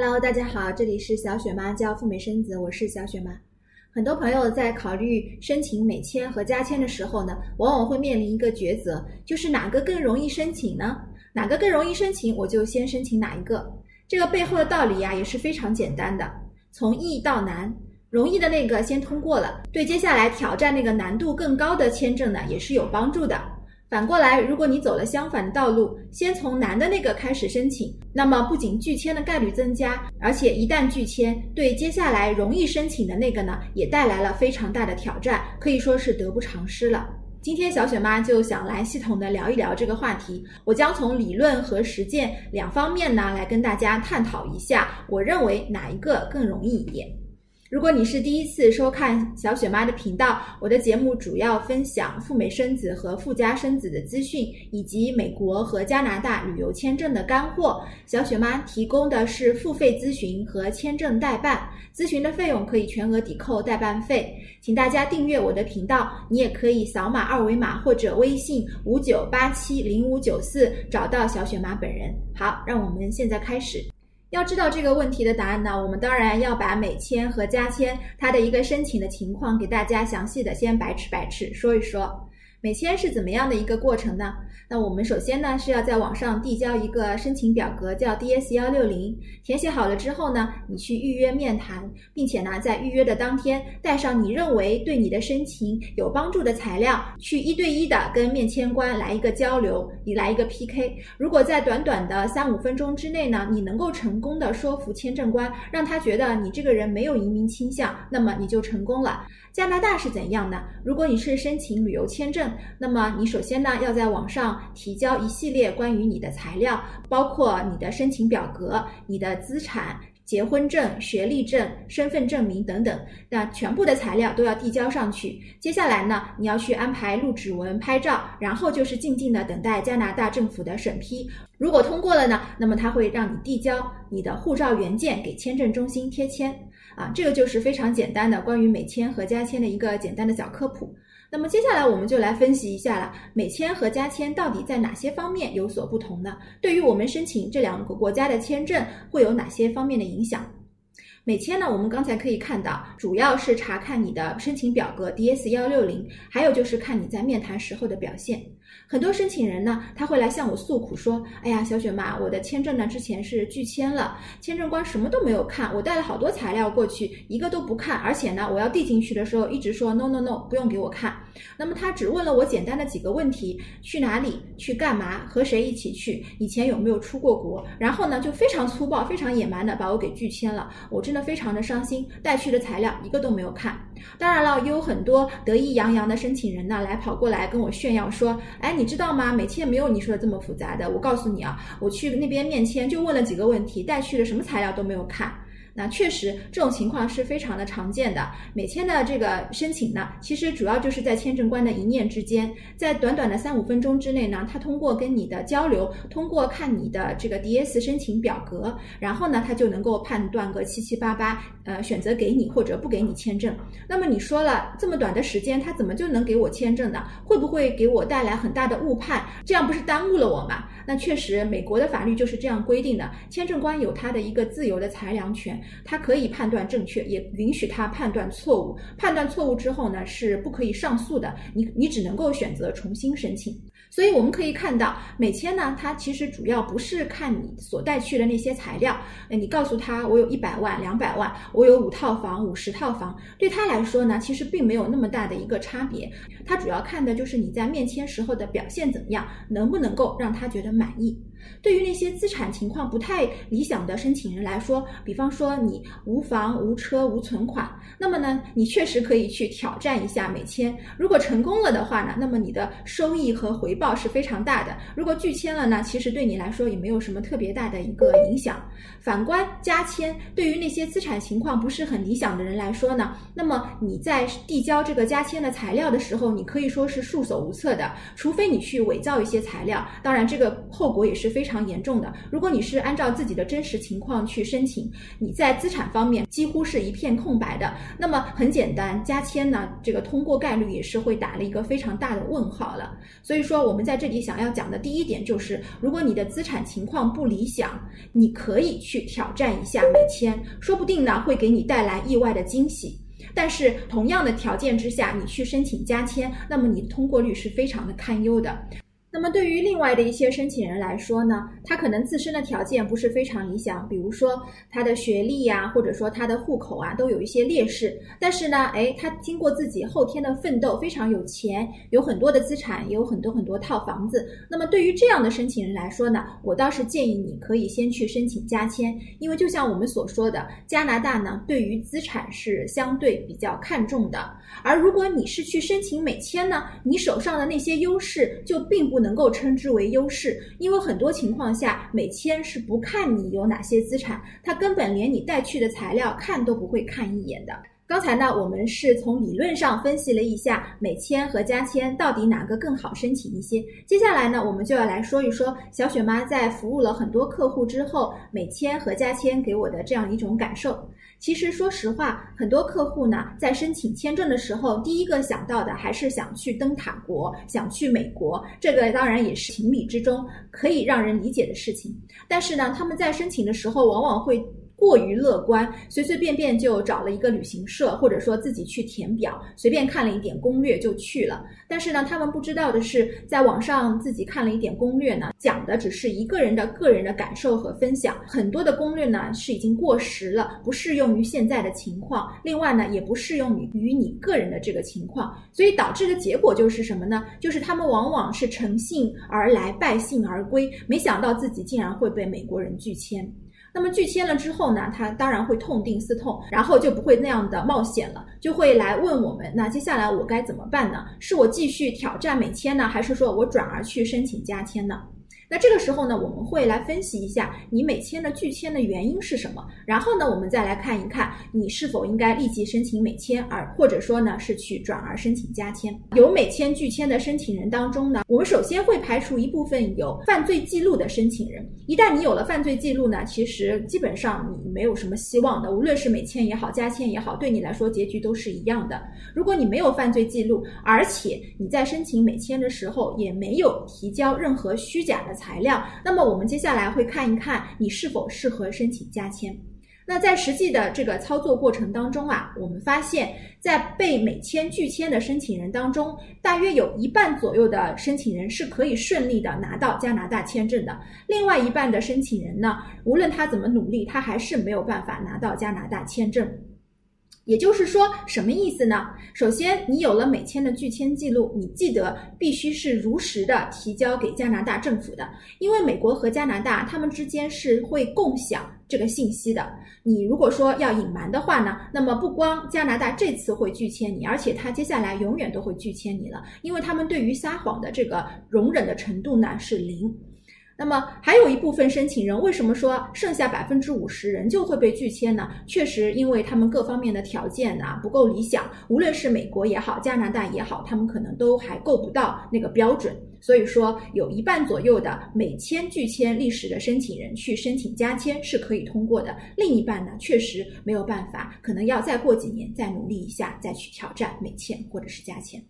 Hello，大家好，这里是小雪妈教赴美生子，我是小雪妈。很多朋友在考虑申请美签和加签的时候呢，往往会面临一个抉择，就是哪个更容易申请呢？哪个更容易申请，我就先申请哪一个。这个背后的道理呀，也是非常简单的，从易到难，容易的那个先通过了，对接下来挑战那个难度更高的签证呢，也是有帮助的。反过来，如果你走了相反的道路，先从难的那个开始申请，那么不仅拒签的概率增加，而且一旦拒签，对接下来容易申请的那个呢，也带来了非常大的挑战，可以说是得不偿失了。今天小雪妈就想来系统的聊一聊这个话题，我将从理论和实践两方面呢，来跟大家探讨一下，我认为哪一个更容易一点。如果你是第一次收看小雪妈的频道，我的节目主要分享赴美生子和赴加生子的资讯，以及美国和加拿大旅游签证的干货。小雪妈提供的是付费咨询和签证代办，咨询的费用可以全额抵扣代办费。请大家订阅我的频道，你也可以扫码二维码或者微信五九八七零五九四找到小雪妈本人。好，让我们现在开始。要知道这个问题的答案呢，我们当然要把美签和加签它的一个申请的情况给大家详细的先白吃白吃说一说。美签是怎么样的一个过程呢？那我们首先呢是要在网上递交一个申请表格，叫 DS 幺六零，填写好了之后呢，你去预约面谈，并且呢在预约的当天带上你认为对你的申请有帮助的材料，去一对一的跟面签官来一个交流，你来一个 PK。如果在短短的三五分钟之内呢，你能够成功的说服签证官，让他觉得你这个人没有移民倾向，那么你就成功了。加拿大是怎样的？如果你是申请旅游签证，那么你首先呢要在网上提交一系列关于你的材料，包括你的申请表格、你的资产、结婚证、学历证、身份证明等等，那全部的材料都要递交上去。接下来呢，你要去安排录指纹、拍照，然后就是静静的等待加拿大政府的审批。如果通过了呢，那么他会让你递交你的护照原件给签证中心贴签。啊，这个就是非常简单的关于美签和加签的一个简单的小科普。那么接下来我们就来分析一下了，美签和加签到底在哪些方面有所不同呢？对于我们申请这两个国家的签证会有哪些方面的影响？美签呢，我们刚才可以看到，主要是查看你的申请表格 DS 幺六零，还有就是看你在面谈时候的表现。很多申请人呢，他会来向我诉苦说：“哎呀，小雪妈，我的签证呢之前是拒签了，签证官什么都没有看，我带了好多材料过去，一个都不看，而且呢，我要递进去的时候一直说 no no no，不用给我看。那么他只问了我简单的几个问题：去哪里？去干嘛？和谁一起去？以前有没有出过国？然后呢，就非常粗暴、非常野蛮的把我给拒签了。我真的非常的伤心，带去的材料一个都没有看。当然了，也有很多得意洋洋的申请人呢，来跑过来跟我炫耀说：哎。你知道吗？美签没有你说的这么复杂的。我告诉你啊，我去那边面签就问了几个问题，带去的什么材料都没有看。那确实，这种情况是非常的常见的。美签的这个申请呢，其实主要就是在签证官的一念之间，在短短的三五分钟之内呢，他通过跟你的交流，通过看你的这个 DS 申请表格，然后呢，他就能够判断个七七八八，呃，选择给你或者不给你签证。那么你说了这么短的时间，他怎么就能给我签证呢？会不会给我带来很大的误判？这样不是耽误了我吗？那确实，美国的法律就是这样规定的。签证官有他的一个自由的裁量权，他可以判断正确，也允许他判断错误。判断错误之后呢，是不可以上诉的。你你只能够选择重新申请。所以我们可以看到，美签呢，它其实主要不是看你所带去的那些材料。呃，你告诉他我有一百万、两百万，我有五套房、五十套房，对他来说呢，其实并没有那么大的一个差别。他主要看的就是你在面签时候的表现怎么样，能不能够让他觉得满意。对于那些资产情况不太理想的申请人来说，比方说你无房无车无存款，那么呢，你确实可以去挑战一下美签。如果成功了的话呢，那么你的收益和回报是非常大的。如果拒签了呢，其实对你来说也没有什么特别大的一个影响。反观加签，对于那些资产情况不是很理想的人来说呢，那么你在递交这个加签的材料的时候，你可以说是束手无策的，除非你去伪造一些材料。当然，这个后果也是。是非常严重的。如果你是按照自己的真实情况去申请，你在资产方面几乎是一片空白的，那么很简单，加签呢，这个通过概率也是会打了一个非常大的问号了。所以说，我们在这里想要讲的第一点就是，如果你的资产情况不理想，你可以去挑战一下美签，说不定呢会给你带来意外的惊喜。但是同样的条件之下，你去申请加签，那么你通过率是非常的堪忧的。那么对于另外的一些申请人来说呢，他可能自身的条件不是非常理想，比如说他的学历呀，或者说他的户口啊，都有一些劣势。但是呢，哎，他经过自己后天的奋斗，非常有钱，有很多的资产，也有很多很多套房子。那么对于这样的申请人来说呢，我倒是建议你可以先去申请加签，因为就像我们所说的，加拿大呢对于资产是相对比较看重的。而如果你是去申请美签呢，你手上的那些优势就并不。能够称之为优势，因为很多情况下，美签是不看你有哪些资产，他根本连你带去的材料看都不会看一眼的。刚才呢，我们是从理论上分析了一下美签和加签到底哪个更好申请一些。接下来呢，我们就要来说一说小雪妈在服务了很多客户之后，美签和加签给我的这样一种感受。其实，说实话，很多客户呢，在申请签证的时候，第一个想到的还是想去灯塔国，想去美国。这个当然也是情理之中，可以让人理解的事情。但是呢，他们在申请的时候，往往会。过于乐观，随随便便就找了一个旅行社，或者说自己去填表，随便看了一点攻略就去了。但是呢，他们不知道的是，在网上自己看了一点攻略呢，讲的只是一个人的个人的感受和分享，很多的攻略呢是已经过时了，不适用于现在的情况。另外呢，也不适用于于你个人的这个情况，所以导致的结果就是什么呢？就是他们往往是乘兴而来，败兴而归，没想到自己竟然会被美国人拒签。那么拒签了之后呢，他当然会痛定思痛，然后就不会那样的冒险了，就会来问我们，那接下来我该怎么办呢？是我继续挑战美签呢，还是说我转而去申请加签呢？那这个时候呢，我们会来分析一下你美签的拒签的原因是什么，然后呢，我们再来看一看你是否应该立即申请美签，而或者说呢是去转而申请加签。有美签拒签的申请人当中呢，我们首先会排除一部分有犯罪记录的申请人。一旦你有了犯罪记录呢，其实基本上你没有什么希望的，无论是美签也好，加签也好，对你来说结局都是一样的。如果你没有犯罪记录，而且你在申请美签的时候也没有提交任何虚假的。材料，那么我们接下来会看一看你是否适合申请加签。那在实际的这个操作过程当中啊，我们发现，在被美签拒签的申请人当中，大约有一半左右的申请人是可以顺利的拿到加拿大签证的。另外一半的申请人呢，无论他怎么努力，他还是没有办法拿到加拿大签证。也就是说，什么意思呢？首先，你有了美签的拒签记录，你记得必须是如实的提交给加拿大政府的，因为美国和加拿大他们之间是会共享这个信息的。你如果说要隐瞒的话呢，那么不光加拿大这次会拒签你，而且他接下来永远都会拒签你了，因为他们对于撒谎的这个容忍的程度呢是零。那么还有一部分申请人，为什么说剩下百分之五十人就会被拒签呢？确实，因为他们各方面的条件啊不够理想，无论是美国也好，加拿大也好，他们可能都还够不到那个标准。所以说，有一半左右的美签拒签历史的申请人去申请加签是可以通过的，另一半呢确实没有办法，可能要再过几年再努力一下，再去挑战美签或者是加签。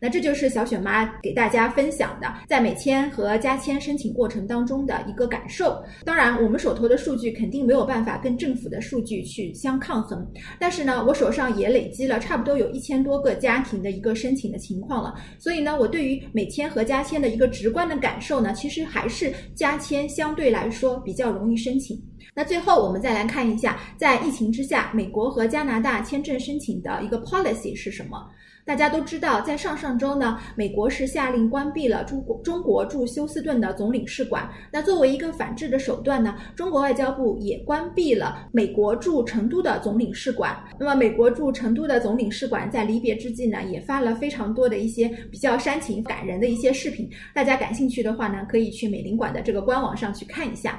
那这就是小雪妈给大家分享的，在美签和加签申请过程当中的一个感受。当然，我们手头的数据肯定没有办法跟政府的数据去相抗衡，但是呢，我手上也累积了差不多有一千多个家庭的一个申请的情况了。所以呢，我对于美签和加签的一个直观的感受呢，其实还是加签相对来说比较容易申请。那最后我们再来看一下，在疫情之下，美国和加拿大签证申请的一个 policy 是什么？大家都知道，在上上周呢，美国是下令关闭了中国中国驻休斯顿的总领事馆。那作为一个反制的手段呢，中国外交部也关闭了美国驻成都的总领事馆。那么，美国驻成都的总领事馆在离别之际呢，也发了非常多的一些比较煽情感人的一些视频。大家感兴趣的话呢，可以去美领馆的这个官网上去看一下。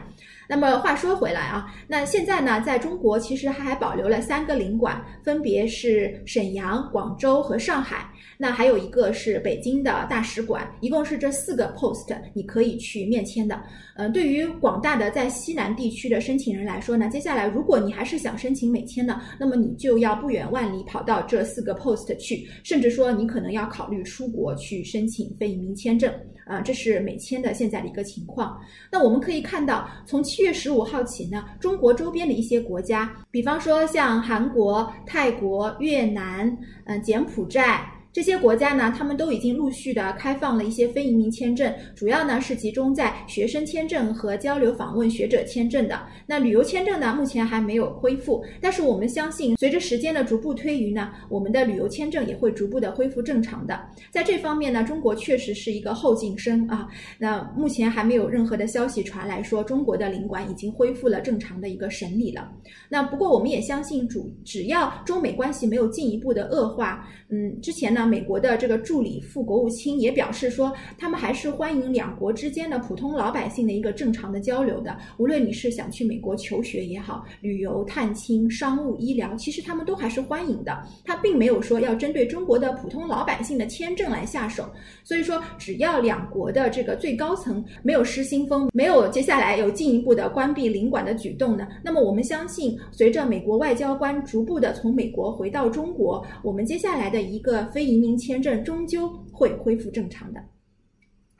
那么话说回来啊，那现在呢，在中国其实它还保留了三个领馆，分别是沈阳、广州和上海。那还有一个是北京的大使馆，一共是这四个 post 你可以去面签的。嗯，对于广大的在西南地区的申请人来说呢，接下来如果你还是想申请美签呢，那么你就要不远万里跑到这四个 post 去，甚至说你可能要考虑出国去申请非移民签证。啊，这是美签的现在的一个情况。那我们可以看到，从七七月十五号起呢，中国周边的一些国家，比方说像韩国、泰国、越南、嗯、柬埔寨。这些国家呢，他们都已经陆续的开放了一些非移民签证，主要呢是集中在学生签证和交流访问学者签证的。那旅游签证呢，目前还没有恢复，但是我们相信，随着时间的逐步推移呢，我们的旅游签证也会逐步的恢复正常的。在这方面呢，中国确实是一个后进生啊。那目前还没有任何的消息传来说，中国的领馆已经恢复了正常的一个审理了。那不过我们也相信，主只要中美关系没有进一步的恶化，嗯，之前呢呢。美国的这个助理副国务卿也表示说，他们还是欢迎两国之间的普通老百姓的一个正常的交流的。无论你是想去美国求学也好，旅游、探亲、商务、医疗，其实他们都还是欢迎的。他并没有说要针对中国的普通老百姓的签证来下手。所以说，只要两国的这个最高层没有失心疯，没有接下来有进一步的关闭领馆的举动呢，那么我们相信，随着美国外交官逐步的从美国回到中国，我们接下来的一个非移民签证终究会恢复正常的。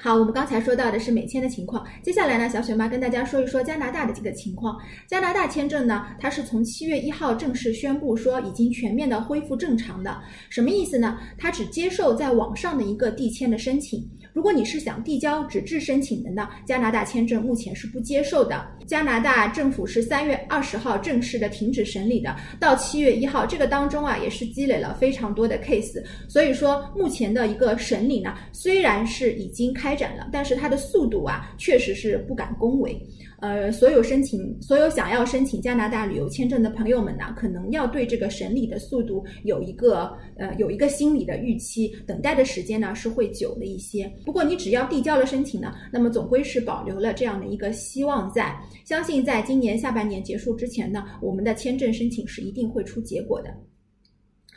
好，我们刚才说到的是美签的情况，接下来呢，小雪妈跟大家说一说加拿大的这个情况。加拿大签证呢，它是从七月一号正式宣布说已经全面的恢复正常的，什么意思呢？它只接受在网上的一个递签的申请。如果你是想递交纸质申请的呢，加拿大签证目前是不接受的。加拿大政府是三月二十号正式的停止审理的，到七月一号这个当中啊，也是积累了非常多的 case。所以说，目前的一个审理呢，虽然是已经开展了，但是它的速度啊，确实是不敢恭维。呃，所有申请、所有想要申请加拿大旅游签证的朋友们呢，可能要对这个审理的速度有一个呃有一个心理的预期，等待的时间呢是会久了一些。不过你只要递交了申请呢，那么总归是保留了这样的一个希望在。相信在今年下半年结束之前呢，我们的签证申请是一定会出结果的。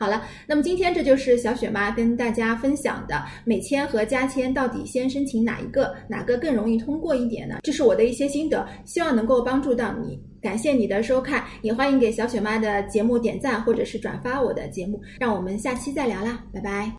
好了，那么今天这就是小雪妈跟大家分享的美签和加签到底先申请哪一个，哪个更容易通过一点呢？这是我的一些心得，希望能够帮助到你。感谢你的收看，也欢迎给小雪妈的节目点赞或者是转发我的节目。让我们下期再聊啦，拜拜。